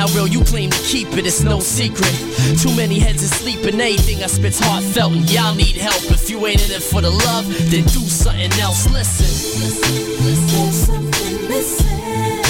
How real you claim to keep it, it's no secret. Too many heads asleep and anything I spit's heartfelt and y'all need help. If you ain't in it for the love, then do something else. Listen. listen, listen. something missing.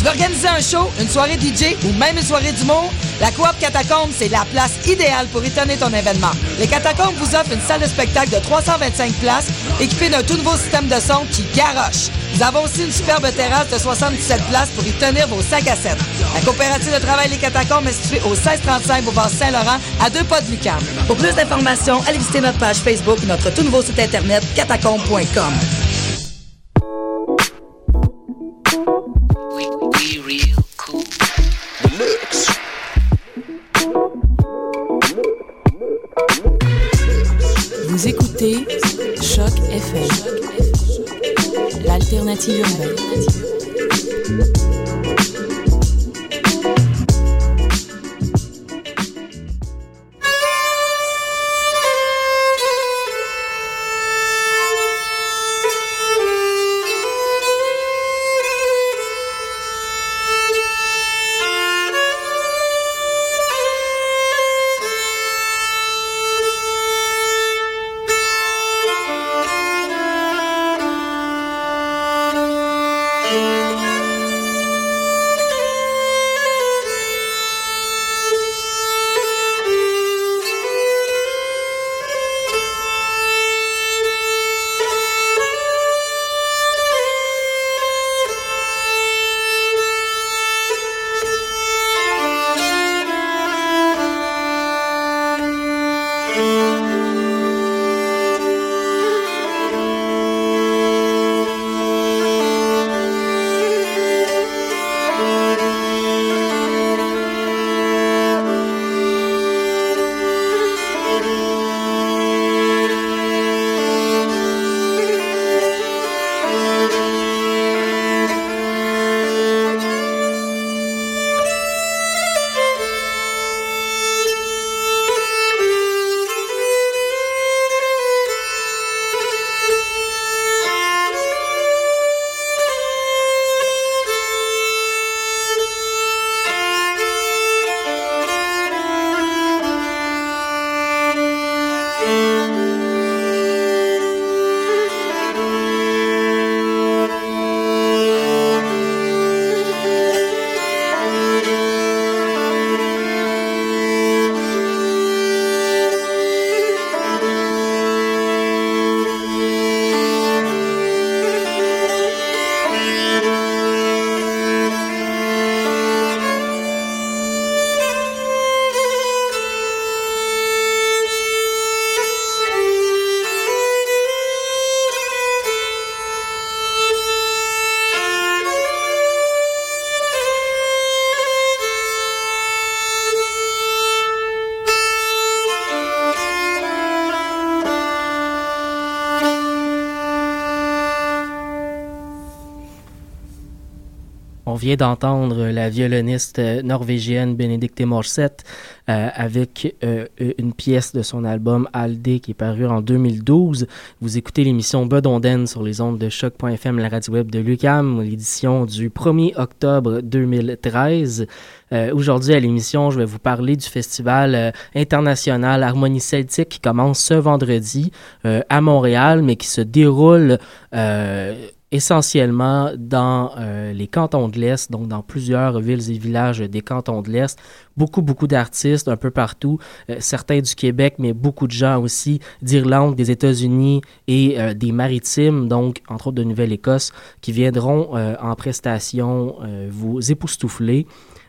Tu veux organiser un show, une soirée DJ ou même une soirée d'humour? La Coop Catacombe, c'est la place idéale pour étonner ton événement. Les Catacombes vous offrent une salle de spectacle de 325 places équipée d'un tout nouveau système de son qui garoche. Nous avons aussi une superbe terrasse de 77 places pour y tenir vos 5 à 7. La coopérative de travail Les Catacombes est située au 1635 Boulevard Saint-Laurent, à deux pas de Lucam. Pour plus d'informations, allez visiter notre page Facebook ou notre tout nouveau site internet catacombe.com. Fatiguant. Vient d'entendre la violoniste norvégienne Benedicte Morset euh, avec euh, une pièce de son album Aldé qui est paru en 2012. Vous écoutez l'émission Bedonden sur les ondes de choc.fm, la radio web de Lucam, l'édition du 1er octobre 2013. Euh, aujourd'hui à l'émission, je vais vous parler du festival international Harmonie Celtique qui commence ce vendredi à Montréal, mais qui se déroule essentiellement dans euh, les cantons de l'Est, donc dans plusieurs villes et villages des cantons de l'Est. Beaucoup, beaucoup d'artistes un peu partout, euh, certains du Québec, mais beaucoup de gens aussi d'Irlande, des États-Unis et euh, des Maritimes, donc entre autres de Nouvelle-Écosse, qui viendront en prestation vous époustoufler.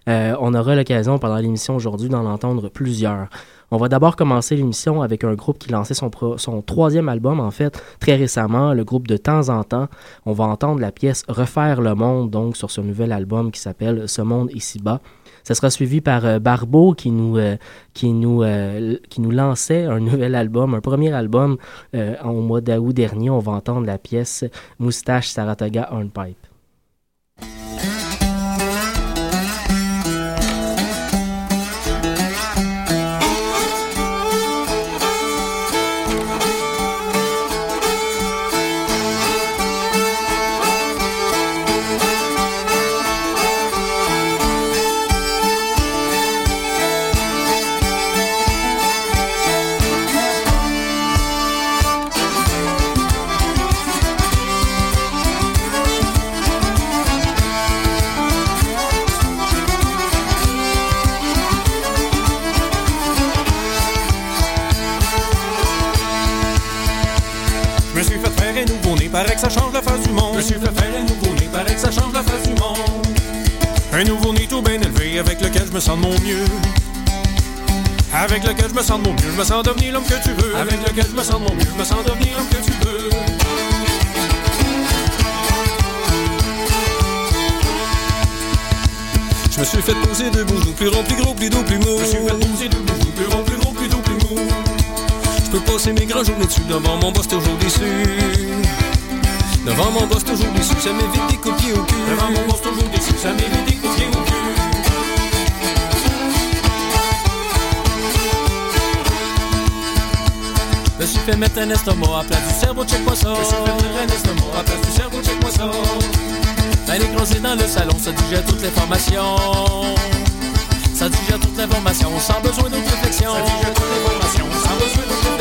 On aura l'occasion pendant l'émission aujourd'hui d'en entendre plusieurs. On va d'abord commencer l'émission avec un groupe qui lançait son, son troisième album, en fait, très récemment, le groupe de temps en temps. On va entendre la pièce Refaire le monde, donc, sur ce nouvel album qui s'appelle Ce monde ici-bas. Ça sera suivi par euh, Barbeau qui nous, euh, qui, nous, euh, qui nous lançait un nouvel album, un premier album au mois d'août dernier. On va entendre la pièce Moustache Saratoga Hornpipe. Sens de mon mieux. Avec lequel je me sens de mon mieux, je me sens devenir l'homme que tu veux. Avec lequel je me sens de mon mieux, je me sens devenir l'homme que tu veux. Je me suis fait poser de genoux, plus rond, plus gros, plus doux, plus mou. Je me suis fait poser de genoux, plus rond, plus gros, plus doux, plus mou. Je peux passer mes grands journées dessus devant mon boss toujours déçu. Devant mon boss toujours déçu, ça m'évite des coups au cul. Devant mon boss toujours déçu, ça m'évite des coups au cul. Suis fait mettre un estomac à place du cerveau, check-moi ça. Je suis fait mettre un estomac à place du cerveau, check-moi ça. Elle est dans le salon, ça digère toutes les formations. Ça digère toute l'information, sans besoin d'autre réflexion. Ça digère toute l'information, sans besoin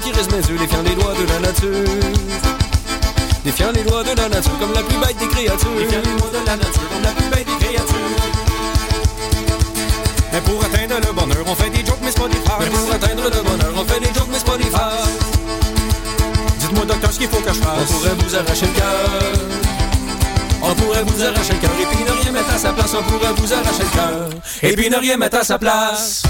qui reste mes yeux, défiant les lois de la nature. Défiant les lois de la nature comme la plus bête des créatures. Défiant les lois de la nature comme la plus bête des créatures. Mais pour atteindre le bonheur, on fait des jokes, mais c'est pas des farces. Mais pour atteindre le bonheur, on fait des jokes, mais c'est pas des farces. Dites-moi docteur ce qu'il faut que je fasse. On pourrait vous arracher le cœur. On pourrait vous arracher le cœur. Et puis ne rien mettre à sa place. On pourrait vous arracher le cœur. Et puis ne rien mettre à sa place.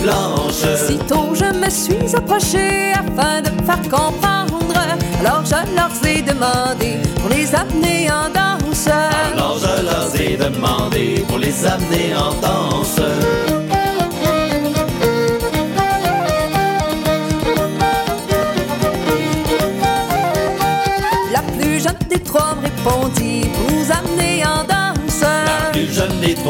Blanche. Sitôt, je me suis approché afin de me faire comprendre. Alors, je leur ai demandé pour les amener en danse. Alors, je leur ai demandé pour les amener en danse.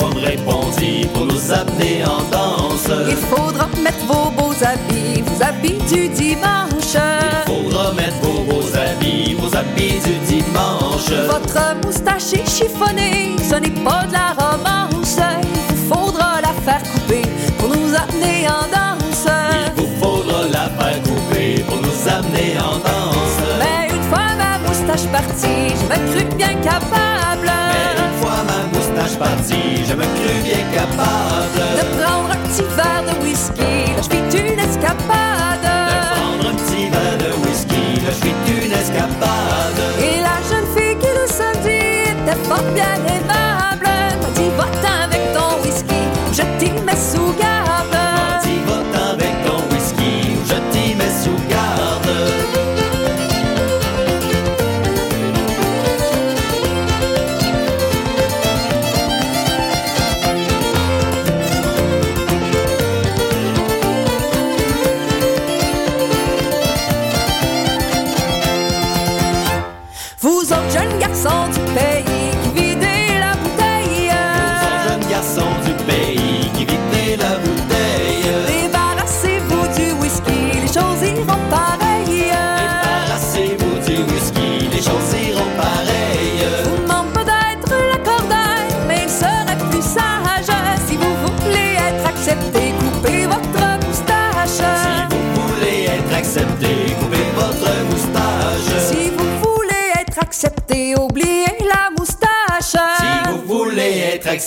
Répondit pour nous amener en danse. Il faudra mettre vos beaux habits, vos habits du dimanche. Il faudra mettre vos beaux habits, vos habits du dimanche. Votre moustache est chiffonnée, ce n'est pas de la romance. Il vous faudra la faire couper pour nous amener en danse. Il vous faudra la faire couper pour nous amener en danse. Mais une fois ma moustache partie, je me crus bien capable.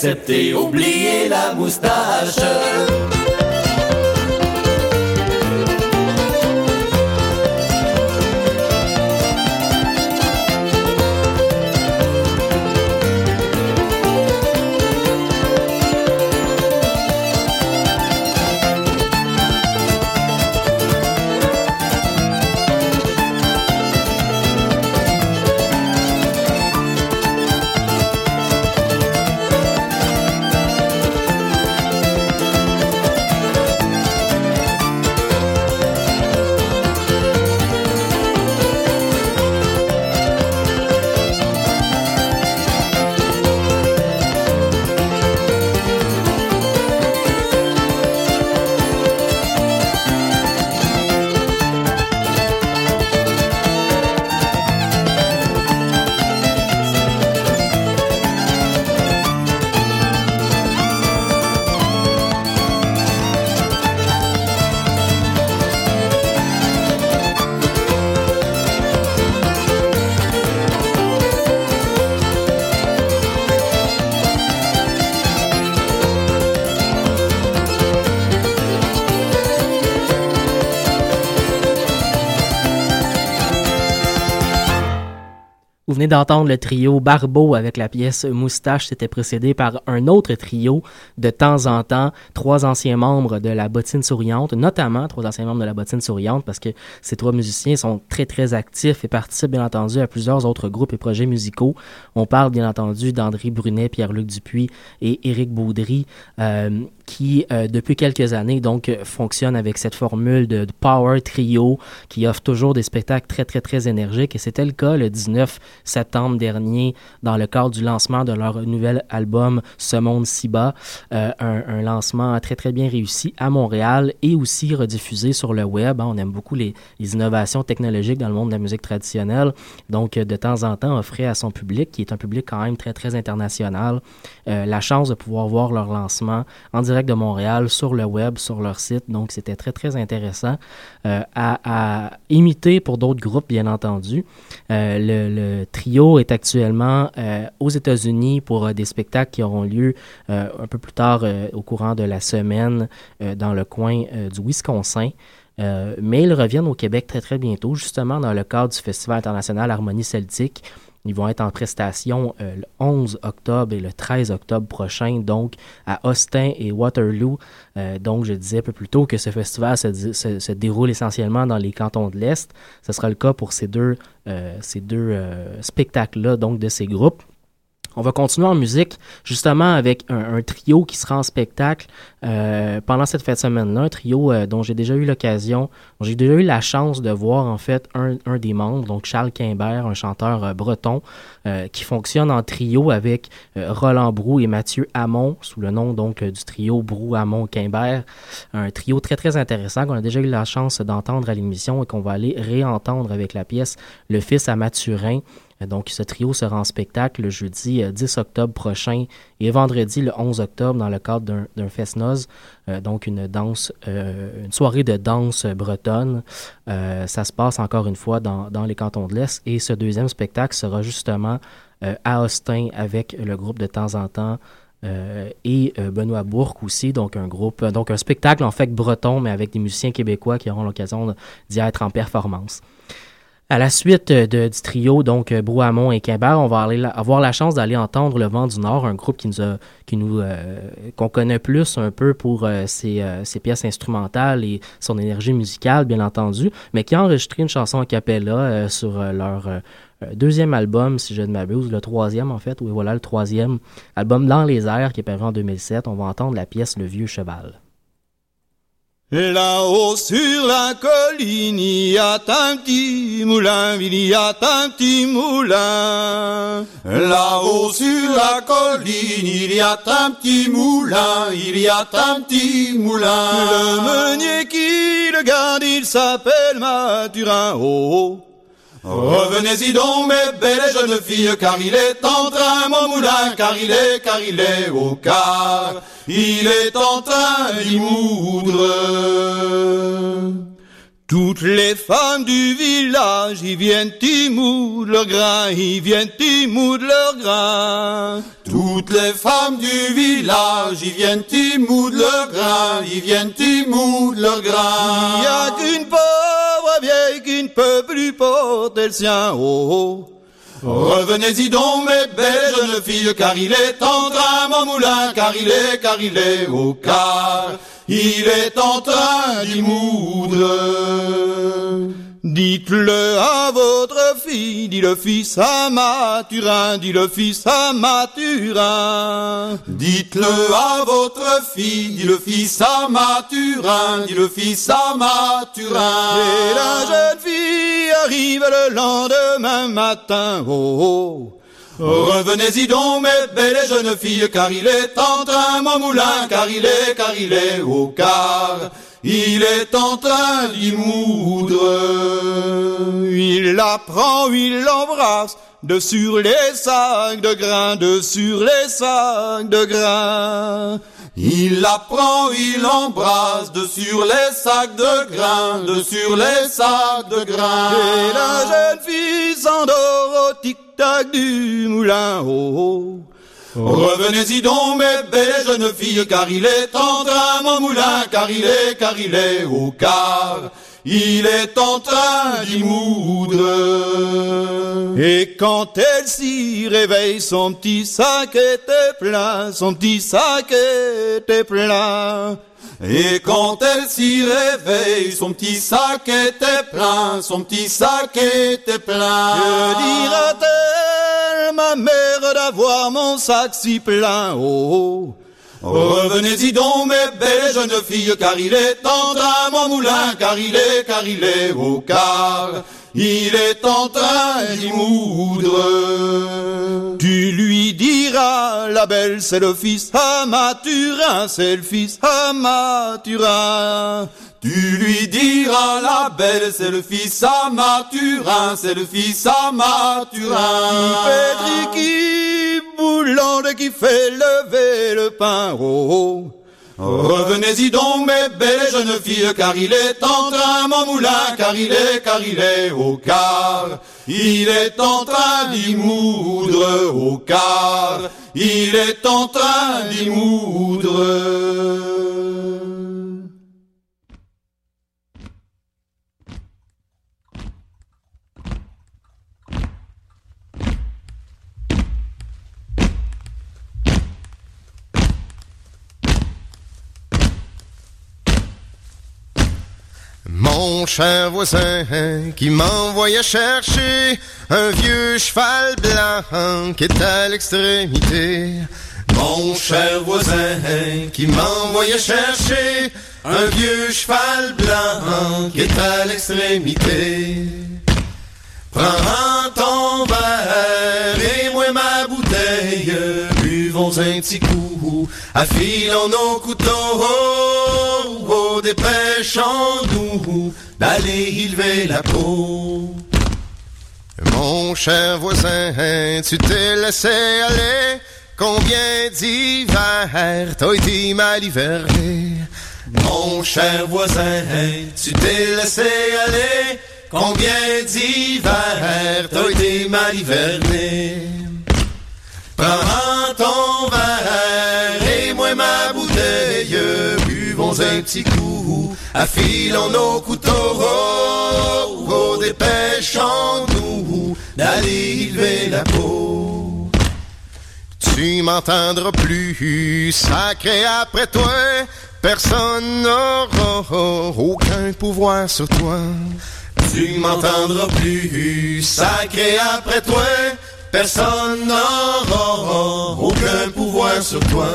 Accepté, oubliez la moustache. D'entendre le trio Barbeau avec la pièce Moustache. C'était précédé par un autre trio de temps en temps, trois anciens membres de la Bottine Souriante, notamment trois anciens membres de la Bottine Souriante, parce que ces trois musiciens sont très très actifs et participent bien entendu à plusieurs autres groupes et projets musicaux. On parle bien entendu d'André Brunet, Pierre-Luc Dupuis et Éric Baudry. Euh, qui, euh, depuis quelques années, donc, euh, fonctionne avec cette formule de, power trio qui offre toujours des spectacles très, très, très énergiques. Et c'était le cas le 19 septembre dernier dans le cadre du lancement de leur nouvel album Ce monde si bas, euh, un, un, lancement très, très bien réussi à Montréal et aussi rediffusé sur le web. Hein, on aime beaucoup les, les, innovations technologiques dans le monde de la musique traditionnelle. Donc, de temps en temps, offrait à son public, qui est un public quand même très, très international, la chance de pouvoir voir leur lancement en direct de Montréal sur le web, sur leur site. Donc, c'était très, très intéressant euh, à, imiter pour d'autres groupes, bien entendu. Euh, le, trio est actuellement aux États-Unis pour des spectacles qui auront lieu un peu plus tard au courant de la semaine dans le coin du Wisconsin. mais ils reviennent au Québec très très bientôt, justement dans le cadre du Festival international Harmonie Celtique ils vont être en prestation euh, le 11 octobre et le 13 octobre prochain, donc à Austin et Waterloo. Euh, donc, je disais un peu plus tôt que ce festival se, déroule essentiellement dans les cantons de l'Est. Ce sera le cas pour ces deux, euh, ces deux spectacles-là, donc de ces groupes. On va continuer en musique, justement avec un, trio qui sera en spectacle euh, pendant cette fête semaine-là. Un trio euh, dont j'ai déjà eu l'occasion, j'ai déjà eu la chance de voir en fait un, des membres, donc Charles Quimbert, un chanteur euh, breton, qui fonctionne en trio avec Roland Brou et Mathieu Hamon, sous le nom donc du trio Brou, Hamon, Quimbert. Un trio très très intéressant qu'on a déjà eu la chance d'entendre à l'émission et qu'on va aller réentendre avec la pièce Le Fils à Mathurin. Donc, ce trio sera en spectacle le jeudi 10 euh, octobre prochain et vendredi le 11 octobre dans le cadre d'un fest-noz, euh, donc une danse, euh, une soirée de danse bretonne. ça se passe encore une fois dans, les cantons de l'Est et ce deuxième spectacle sera justement à Austin avec le groupe de temps en temps. et Benoît Bourque aussi, donc un groupe, donc un spectacle en fait breton, mais avec des musiciens québécois qui auront l'occasion d'y être en performance. À la suite euh, de, du trio, donc euh, Brouhamon et Quimbert, on va aller, avoir la chance d'aller entendre Le Vent du Nord, un groupe qui nous a, qui nous, euh, qu'on connaît plus un peu pour ses, ses, pièces instrumentales et son énergie musicale, bien entendu, mais qui a enregistré une chanson a cappella sur leur deuxième album, si je ne m'abuse, le troisième en fait, oui voilà, le troisième album Dans les airs qui est paru en 2007. On va entendre la pièce Le Vieux Cheval. Là-haut sur la colline, il y a un petit moulin, il y a un petit moulin. Là-haut sur la colline, il y a un petit moulin, il y a un petit moulin. Le meunier qui le garde, il s'appelle Mathurin. Oh, oh. Revenez-y donc, mes belles jeunes filles, car il est en train, mon moulin, car il est, car il est au car, il est en train d'y moudre. Toutes les femmes du village, ils viennent y moudre leur grain, ils viennent y moudre leur grain. Toutes les femmes du village, ils viennent y moudre leur grain, ils viennent y moudre leur grain. Il n'y a qu'une vieille qui ne peut plus porter le sien, oh, oh. Revenez-y donc, mes belles jeunes filles, car il est en train, mon moulin, car il est, car il est au car il est en train d'y moudre. Dites-le à votre fille, dit le fils à Mathurin, dit le fils à Mathurin. Dites-le à votre fille, dit le fils à Mathurin, dit le fils à Mathurin. Et la jeune fille arrive le lendemain matin, oh, oh. Revenez-y donc, mes belles jeunes filles, car il est en train, mon moulin, car il est, car il est au car. Il est en train d'y moudre. Il la prend, il l'embrasse, de sur les sacs de grains, de sur les sacs de grains. Il la prend, il l'embrasse, de sur les sacs de grains, de sur les sacs de grains. Et la jeune fille s'endort au tic-tac du moulin, oh, oh. Revenez-y donc, mes belles jeunes filles, car il est en train, mon moulin, car il est, car il est au car. Il est en train d'y moudre. Et quand elle s'y réveille, son petit sac était plein, son petit sac était plein. Et quand elle s'y réveille, son petit sac était plein, son petit sac était plein. Que dira-t-elle, ma mère, d'avoir mon sac si plein, oh, oh. Revenez-y donc, mes belles jeunes filles, car il est en train, mon moulin, car il est, car il est au car. Il est en train d'y moudre. Tu lui diras, la belle, c'est le fils à c'est le fils à. Tu lui diras, la belle, c'est le fils à Mathurin, c'est le fils à Mathurin. Qui qui boulande, qui fait lever le pain, oh, oh. Revenez-y donc, mes belles jeunes filles, car il est en train, mon moulin, car il est, car il est au car. il est en train d'y moudre au quart, il est en train d'y moudre. Mon cher voisin qui m'envoyait chercher un vieux cheval blanc qui est à l'extrémité. Mon cher voisin qui m'envoyait chercher un vieux cheval blanc qui est à l'extrémité. Prends ton verre et moi ma bouteille, buvons un petit coup, affilons nos couteaux, oh, dépêchons-nous d'aller élever la peau. Mon cher voisin, tu t'es laissé aller, combien d'hiver t'as été mal hiverné? Mon cher voisin, tu t'es laissé aller, Combien d'hiver t'as été mal hiverné? Prends ton un petit coup, affilons nos couteaux, oh, oh, dépêchons-nous d'aller lever la peau. Tu m'entendras plus, sacré après toi, personne n'aura aucun pouvoir sur toi. Tu m'entendras plus, sacré après toi, personne n'aura aucun pouvoir sur toi.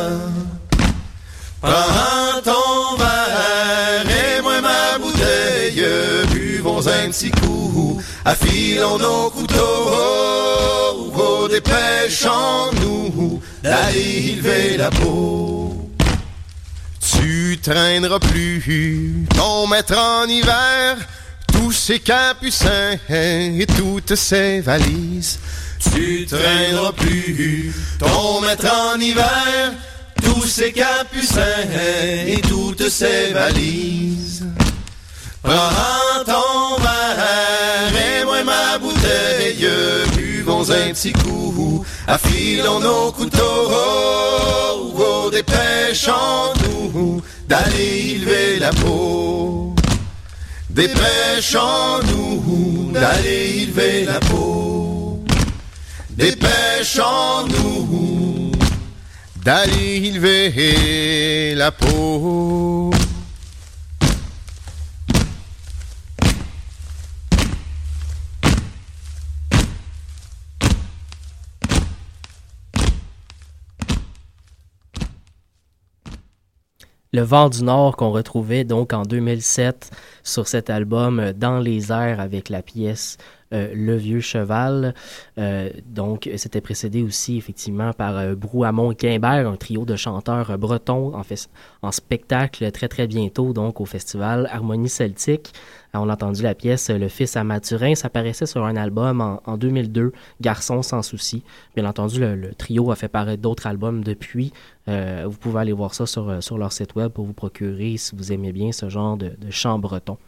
Prends ton verre et moi ma bouteille, buvons un petit coup, affilons nos couteaux, oh, oh, dépêchons-nous d'aller élever la peau. Tu traîneras plus ton maître en hiver, tous ces capucins et toutes ces valises. Tu traîneras plus ton maître en hiver, tous ces capucins et toutes ces valises. Prends ton verre et moi ma bouteille, buvons un petit coup, affilons nos couteaux, oh, oh, dépêchons-nous d'aller élever la peau. Dépêchons-nous d'aller élever la peau. Dépêchons-nous d'aller élever la peau. Le vent du Nord qu'on retrouvait donc en 2007 sur cet album euh, Dans les airs avec la pièce euh, Le Vieux Cheval. Euh, donc, c'était précédé aussi effectivement par Brouhamon et Quimbert, un trio de chanteurs bretons en, en spectacle très très bientôt donc au festival Harmonie Celtique. On a entendu la pièce Le Fils à Mathurin. Ça apparaissait sur un album en, en 2002, Garçon sans souci. Bien entendu, le, trio a fait paraître d'autres albums depuis. Euh, vous pouvez aller voir ça sur, sur leur site web pour vous procurer si vous aimez bien ce genre de, de chant breton.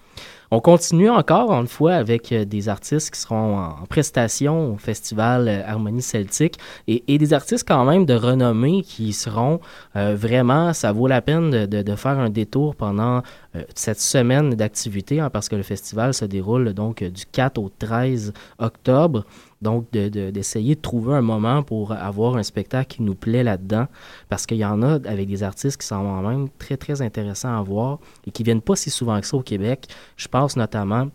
On continue encore une fois avec euh, des artistes qui seront en prestation au festival euh, Harmonie Celtique et, des artistes quand même de renommée qui seront euh, vraiment, ça vaut la peine de, faire un détour pendant cette semaine d'activité hein, parce que le festival se déroule donc du 4 au 13 octobre. Donc, d'essayer de, trouver un moment pour avoir un spectacle qui nous plaît là-dedans, parce qu'il y en a avec des artistes qui sont même très, très intéressants à voir et qui viennent pas si souvent que ça au Québec. Je pense notamment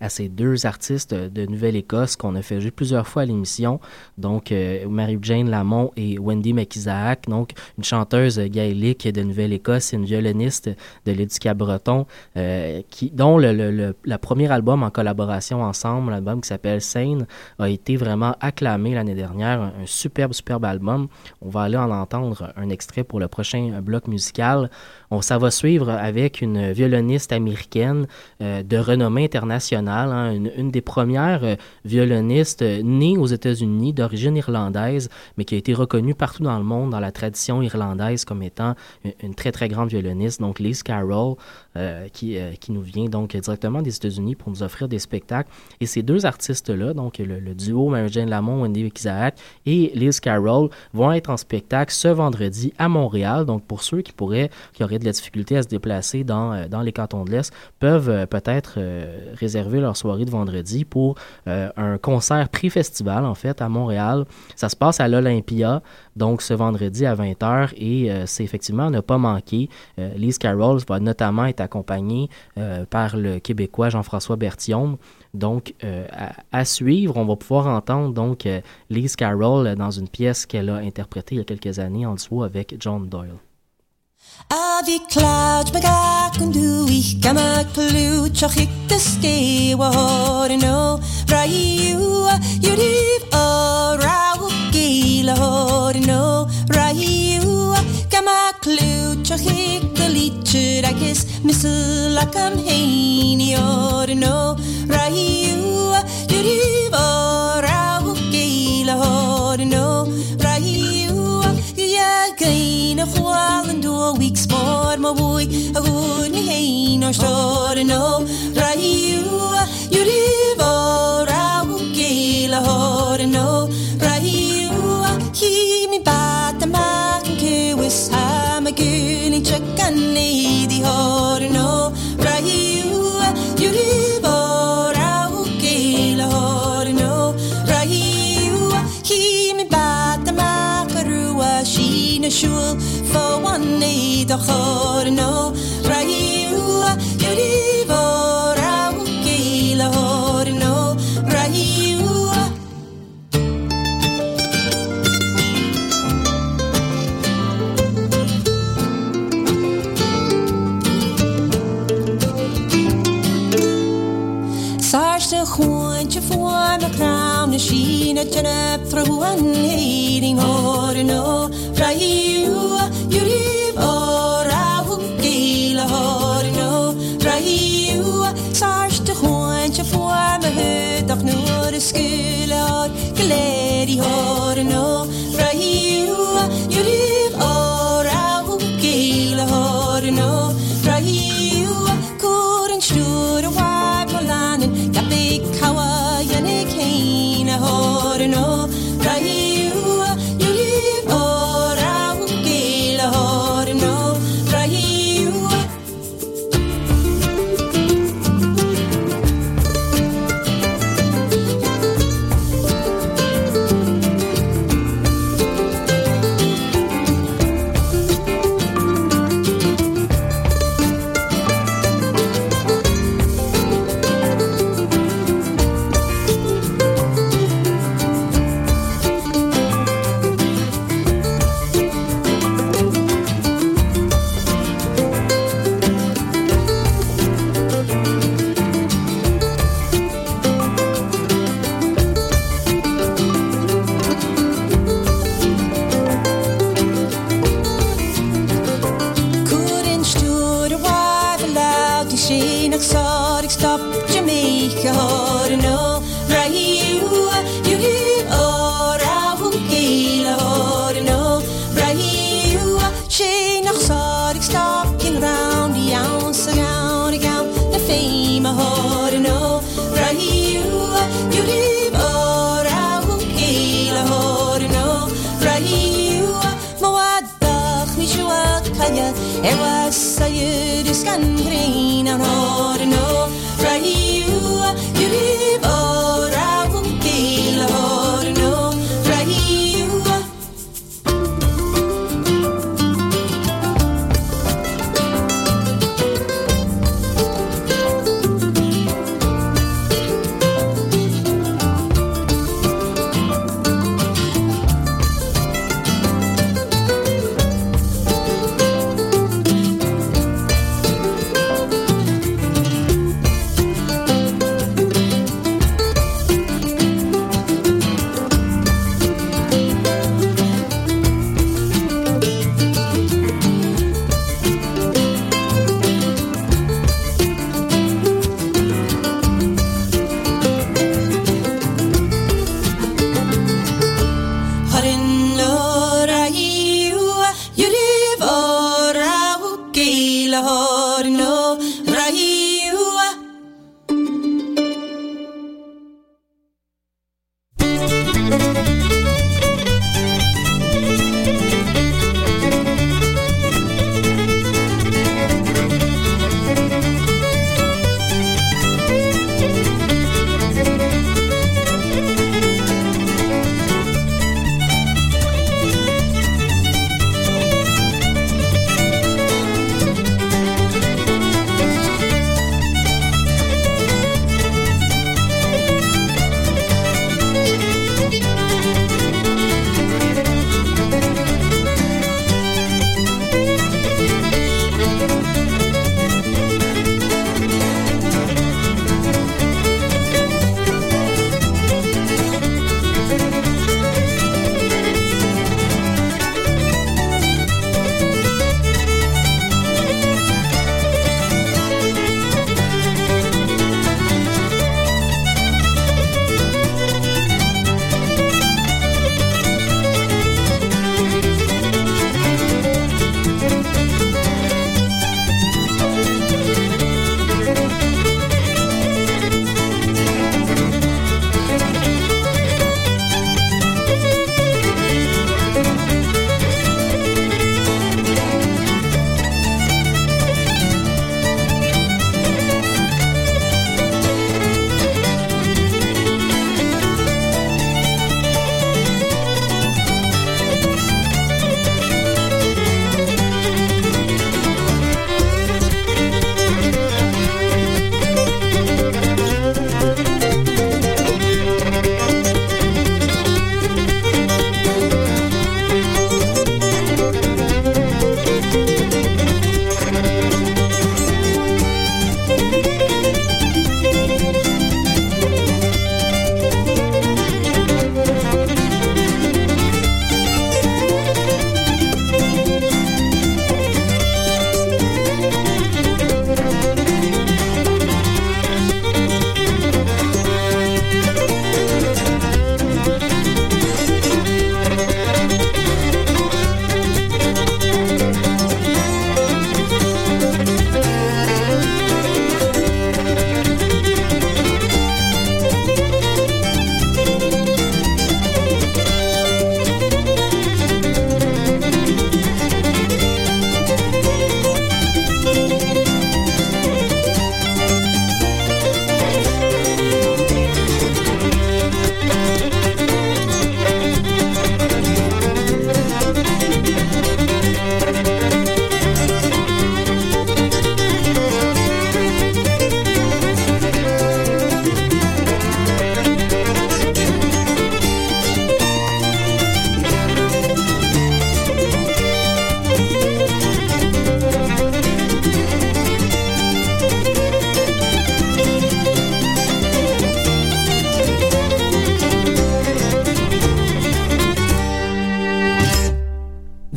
à ces deux artistes de Nouvelle-Écosse qu'on a fait jouer plusieurs fois à l'émission, donc euh, Mary-Jane Lamont et Wendy McIsaac, donc une chanteuse gaélique de Nouvelle-Écosse et une violoniste de l'Éducat breton, euh, dont le, le, premier album en collaboration ensemble, l'album qui s'appelle Sane, a été vraiment acclamé l'année dernière, un, un, superbe, superbe album. On va aller en entendre un extrait pour le prochain bloc musical. On, ça va suivre avec une violoniste américaine euh, de renommée internationale hein, une, des premières euh, violonistes euh, nées aux États-Unis, d'origine irlandaise, mais qui a été reconnue partout dans le monde dans la tradition irlandaise comme étant une, très très grande violoniste. Donc Liz Carroll, qui, qui nous vient donc directement des États-Unis pour nous offrir des spectacles. Et ces deux artistes-là, donc le, duo Mary-Jane Lamont, Wendy Isaac et Liz Carroll, vont être en spectacle ce vendredi à Montréal. Donc pour ceux qui pourraient, qui auraient de la difficulté à se déplacer dans, dans les cantons de l'Est, peuvent peut-être réserver leur soirée de vendredi pour euh, un concert pré-festival, en fait, à Montréal. Ça se passe à l'Olympia, donc ce vendredi à 20h, et euh, c'est effectivement ne pas manquer. Euh, Lise Carroll va notamment être accompagnée par le Québécois Jean-François Berthiaume. Donc, à, suivre, on va pouvoir entendre donc Lise Carroll dans une pièce qu'elle a interprétée il y a quelques années en dessous avec John Doyle. Avi cloud magak und du ich gama klutsch och ik de skewa hor no oh, rayu you oh, live a rau gila hor no oh, rayu gama klutsch och ik de litcher akis misla kam heini hor no rayu you live Gain a chwal yn dwy week sport ma fwy a gwn ni hein o'r stor yn o rai yw yw rif o raw gael a hor yn o rai yw hi mi bat am ac yn cywys ha ma gwn i'n trygan neud i na siúil fáhain ní a chóir nó raíú a ceíhór a cí lethir nó raíú Sáste chuinte fáin na cram na sin na teneb trúin héing ó Rahiu, Yurib, Orahu, oh Gila, Horino, Rahiu, Sarge de Hoentje voor me hut, dag nu de skule, Gledi, Horino.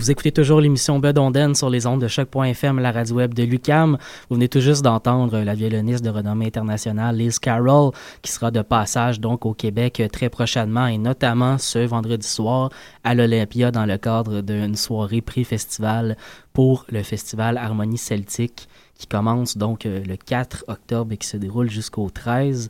Écoutez toujours l'émission Bud Onden sur les ondes de choc.fm, la radio web de Lucam. Vous venez tout juste d'entendre la violoniste de renommée internationale Liz Carroll, qui sera de passage donc au Québec très prochainement et notamment ce vendredi soir à l'Olympia dans le cadre d'une soirée prix-festival pour le festival Harmonie Celtique qui commence donc euh, le 4 octobre et qui se déroule jusqu'au 13.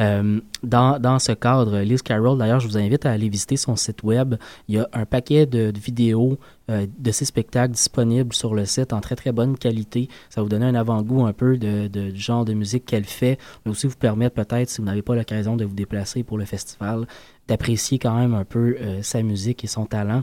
Euh, dans, ce cadre, Liz Carroll, d'ailleurs, je vous invite à aller visiter son site web. Il y a un paquet de, vidéos euh, de ses spectacles disponibles sur le site en très très bonne qualité. Ça vous donner un avant-goût un peu du genre de musique qu'elle fait, mais aussi vous permettre peut-être, si vous n'avez pas l'occasion de vous déplacer pour le festival, d'apprécier quand même un peu euh, sa musique et son talent.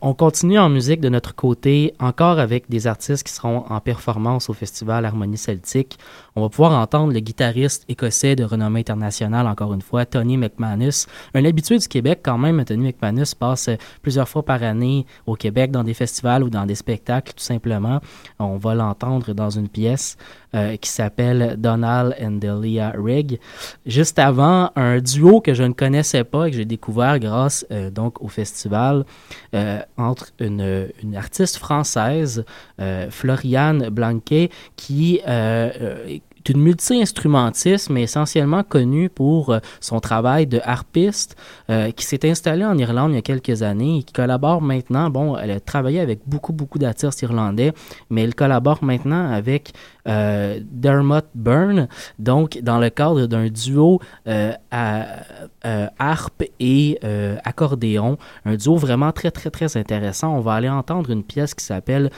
On continue en musique de notre côté, encore avec des artistes qui seront en performance au festival Harmonie Celtique. On va pouvoir entendre le guitariste écossais de renommée internationale, encore une fois, Tony McManus. Un habitué du Québec quand même, Tony McManus passe plusieurs fois par année au Québec dans des festivals ou dans des spectacles, tout simplement. On va l'entendre dans une pièce. Euh, qui s'appelle Donald and Delia Rigg. Juste avant, un duo que je ne connaissais pas et que j'ai découvert grâce euh, donc au festival euh, entre une, une, artiste française, Floriane Blanquet, qui une multi-instrumentiste, mais essentiellement connue pour euh, son travail de harpiste, euh, qui s'est installée en Irlande il y a quelques années et qui collabore maintenant. Bon, elle a travaillé avec beaucoup, beaucoup d'artistes irlandais, mais elle collabore maintenant avec euh, Dermot Byrne, donc dans le cadre d'un duo à, harpe et accordéon, un duo vraiment très, très, très intéressant. On va aller entendre une pièce qui s'appelle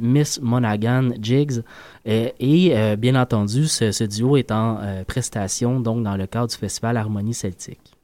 Miss Monaghan Jigs. et bien entendu, ce, duo est en euh, prestation donc dans le cadre du festival Harmonie Celtique.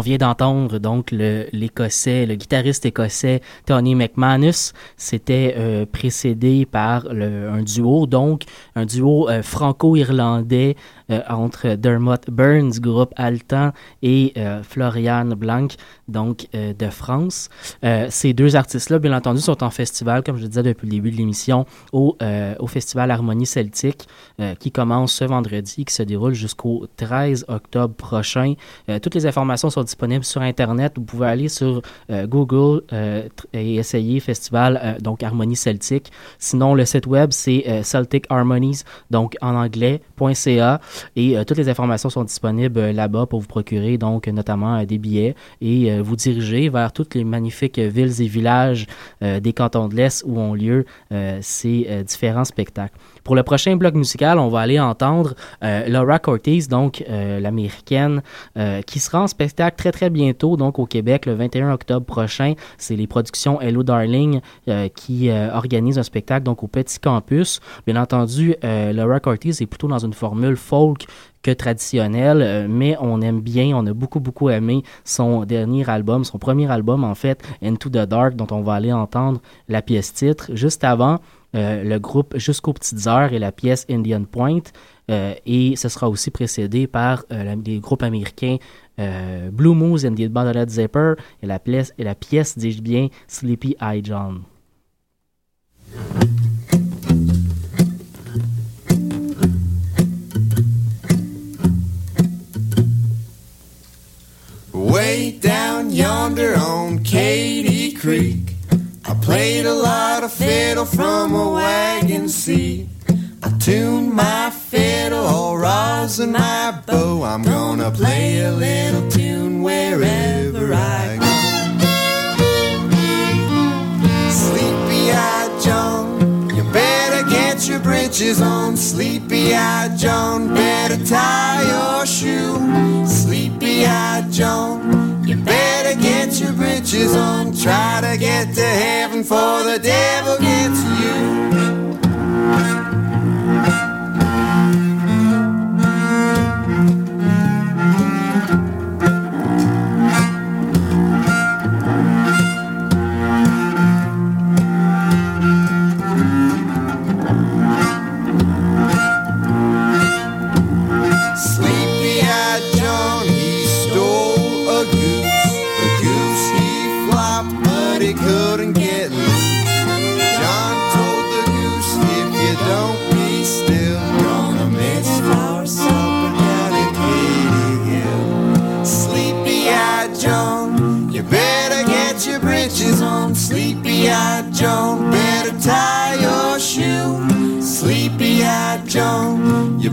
On vient d'entendre donc l'écossais, le, guitariste écossais Tony McManus. C'était euh, précédé par un duo, donc un duo euh, franco-irlandais euh, entre Dermot Burns, groupe Altan, et Florian Blanc, donc de France. ces deux artistes-là, bien entendu, sont en festival, comme je le disais depuis le début de l'émission, au, festival Harmonie Celtique, qui commence ce vendredi, qui se déroule jusqu'au 13 octobre prochain. toutes les informations sont disponibles sur Internet. Vous pouvez aller sur euh, Google euh, et essayer Festival, euh, donc Harmonie Celtique. Sinon, le site web, c'est Celtic Harmonies, donc en anglais.ca. Et toutes les informations sont disponibles là-bas pour vous procurer, donc notamment des billets et vous diriger vers toutes les magnifiques villes et villages des cantons de l'Est où ont lieu ces différents spectacles. Pour le prochain bloc musical, on va aller entendre Laura Cortez, donc l'américaine, qui sera en spectacle très très bientôt, donc au Québec, le 21 octobre prochain. C'est les productions Hello Darling euh, qui euh, organisent un spectacle donc au Petit Campus. Bien entendu, euh, Laura Cortez est plutôt dans une formule folk que traditionnelle, mais on aime bien, on a beaucoup beaucoup aimé son dernier album, son premier album en fait, Into the Dark, dont on va aller entendre la pièce titre. Juste avant, le groupe Jusqu'aux Petites Heures et la pièce Indian Point. et ce sera aussi précédé par des groupes américains euh, Blue Moose and the Band Zipper et la pièce, et la pièce dis-je bien, Sleepy Eye John. Way down yonder on Katy Creek, played a lot of fiddle from a wagon seat. I tuned my fiddle, or rosin my bow. I'm gonna play a little tune wherever I go. Sleepy-eyed John, you better get your breeches on. Sleepy-eyed John, better tie your shoe. Sleepy-eyed John, you better breeches on. Try to get to heaven, for the devil gets you.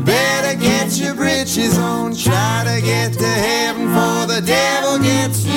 Better get your britches on. Try to get to heaven for the devil gets you.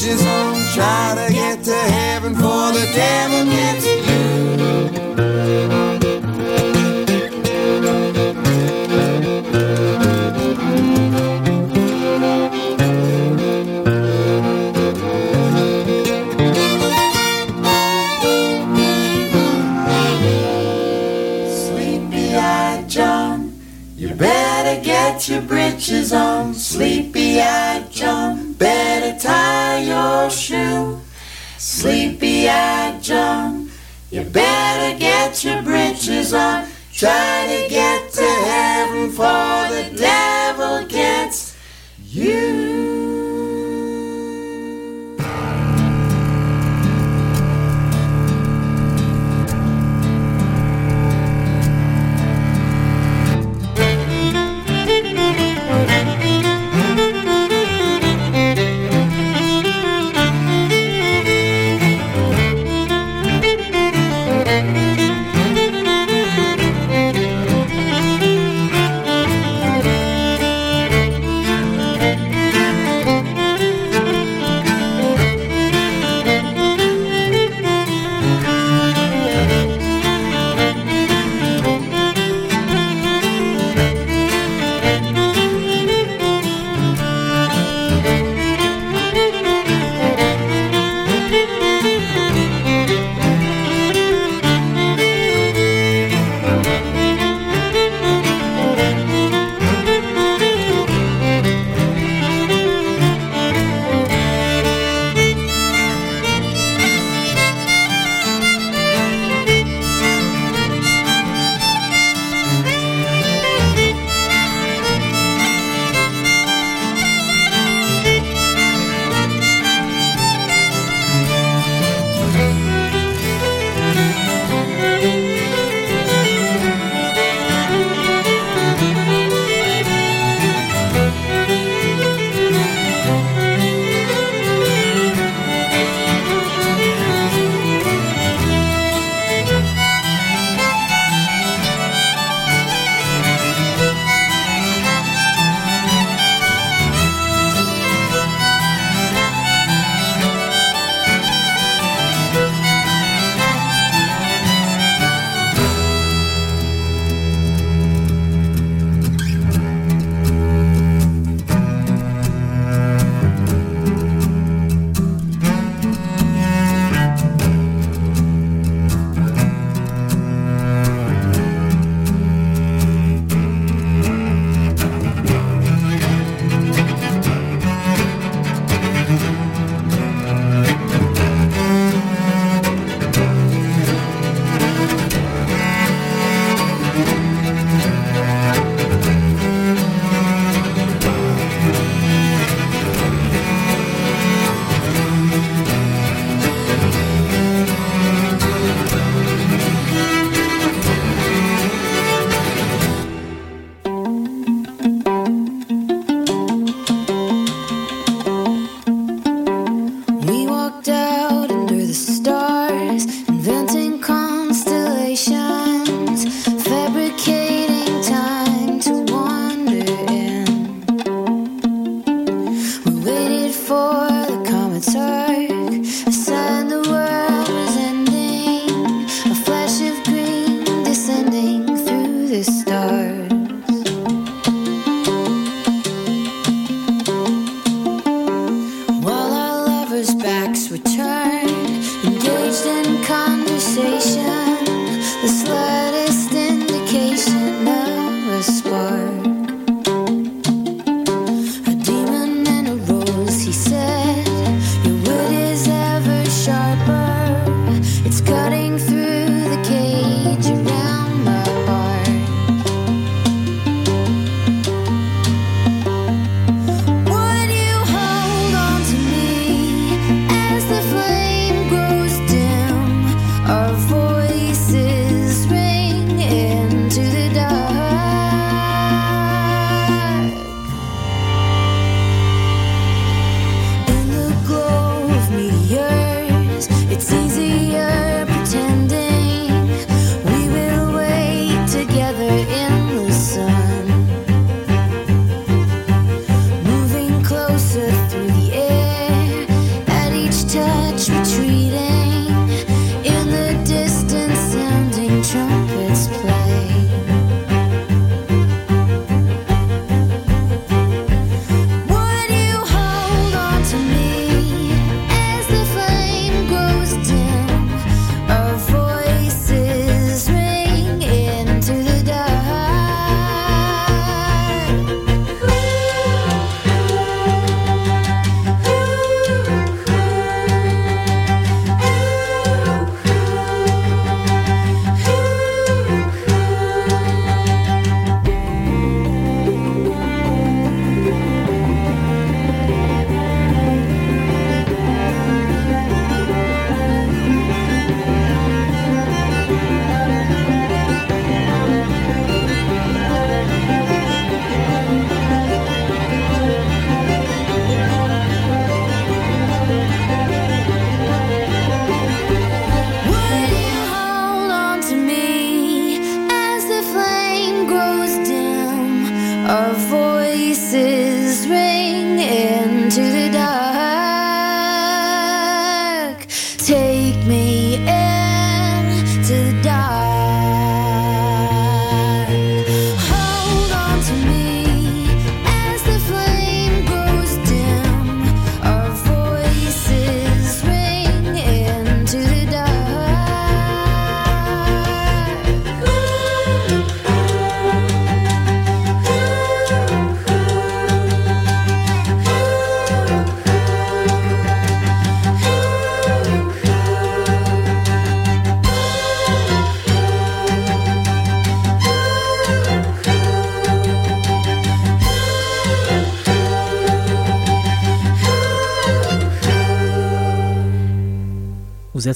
Britches. Try to get to heaven for the devil gets you. Sleepy Eye John, you better get your britches on, better get your britches on. Try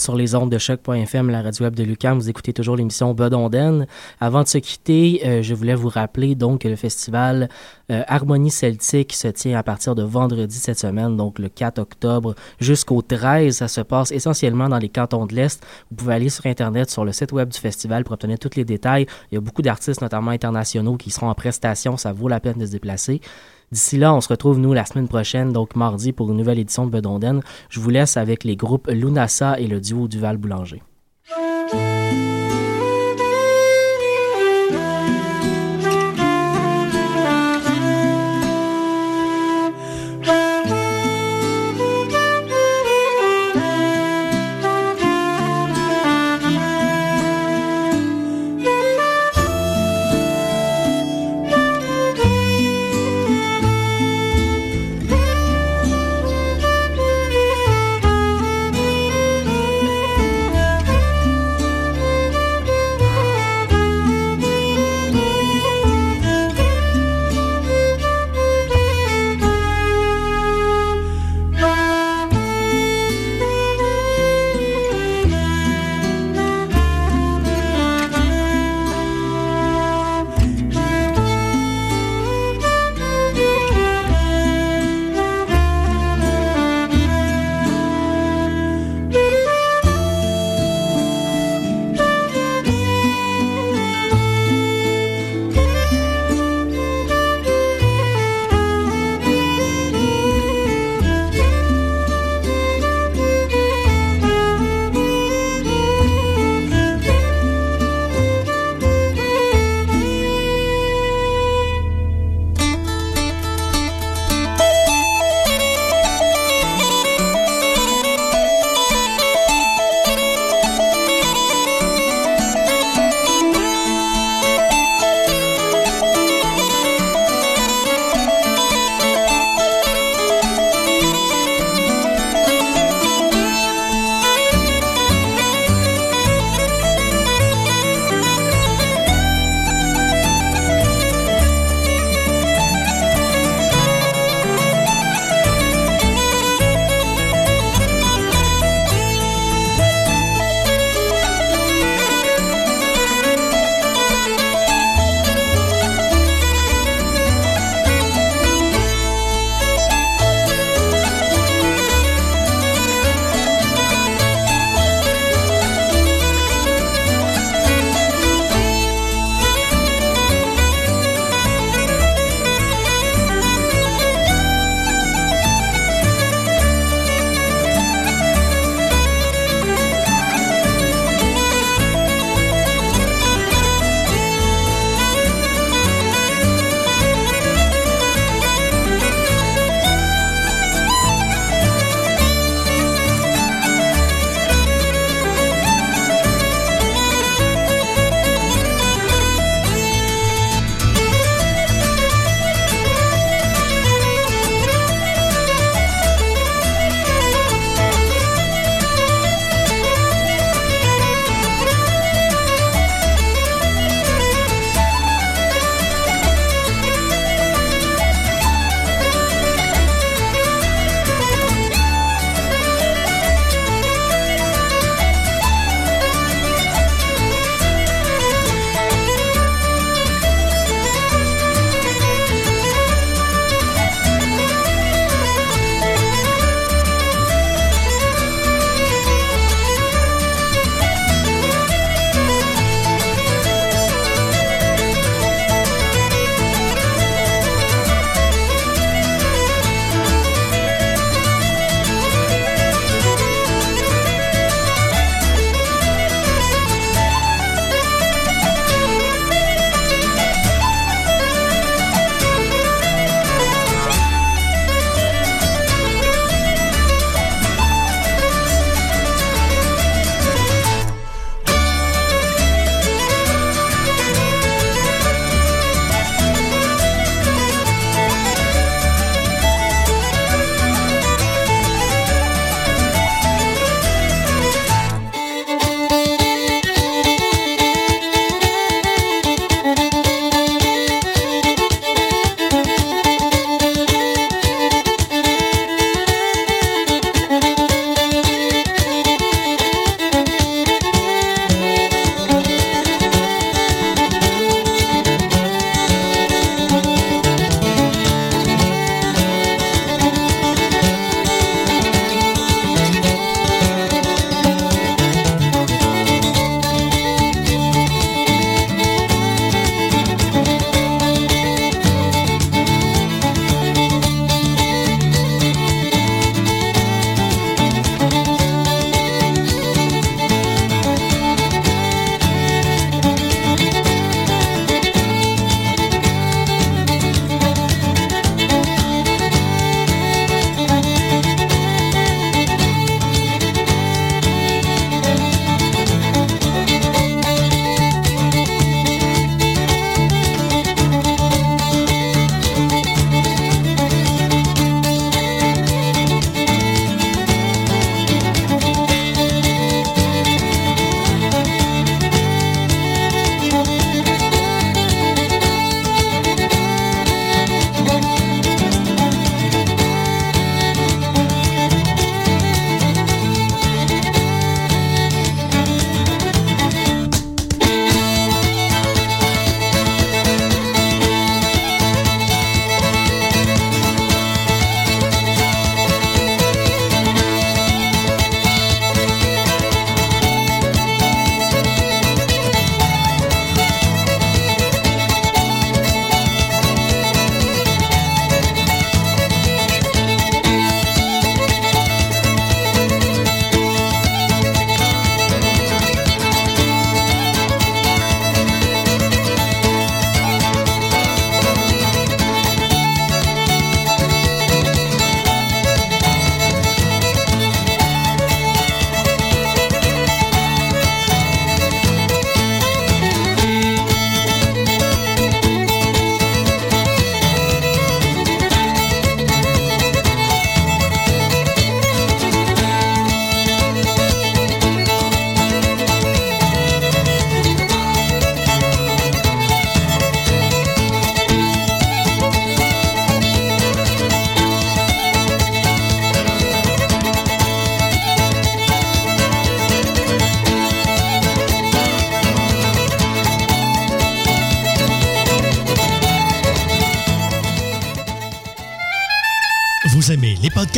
sur les ondes de choc.fm, la radio web de Lucam. Vous écoutez toujours l'émission Bedonden. Avant de se quitter, euh, je voulais vous rappeler donc que le festival euh, Harmonie Celtique se tient à partir de vendredi cette semaine, donc le 4 octobre jusqu'au 13. Ça se passe essentiellement dans les cantons de l'Est. Vous pouvez aller sur Internet, sur le site web du festival pour obtenir tous les détails. Il y a beaucoup d'artistes, notamment internationaux, qui seront en prestation. Ça vaut la peine de se déplacer. D'ici là, on se retrouve, nous, la semaine prochaine, donc mardi, pour une nouvelle édition de Bedonden. Je vous laisse avec les groupes Lunasa et le duo Duval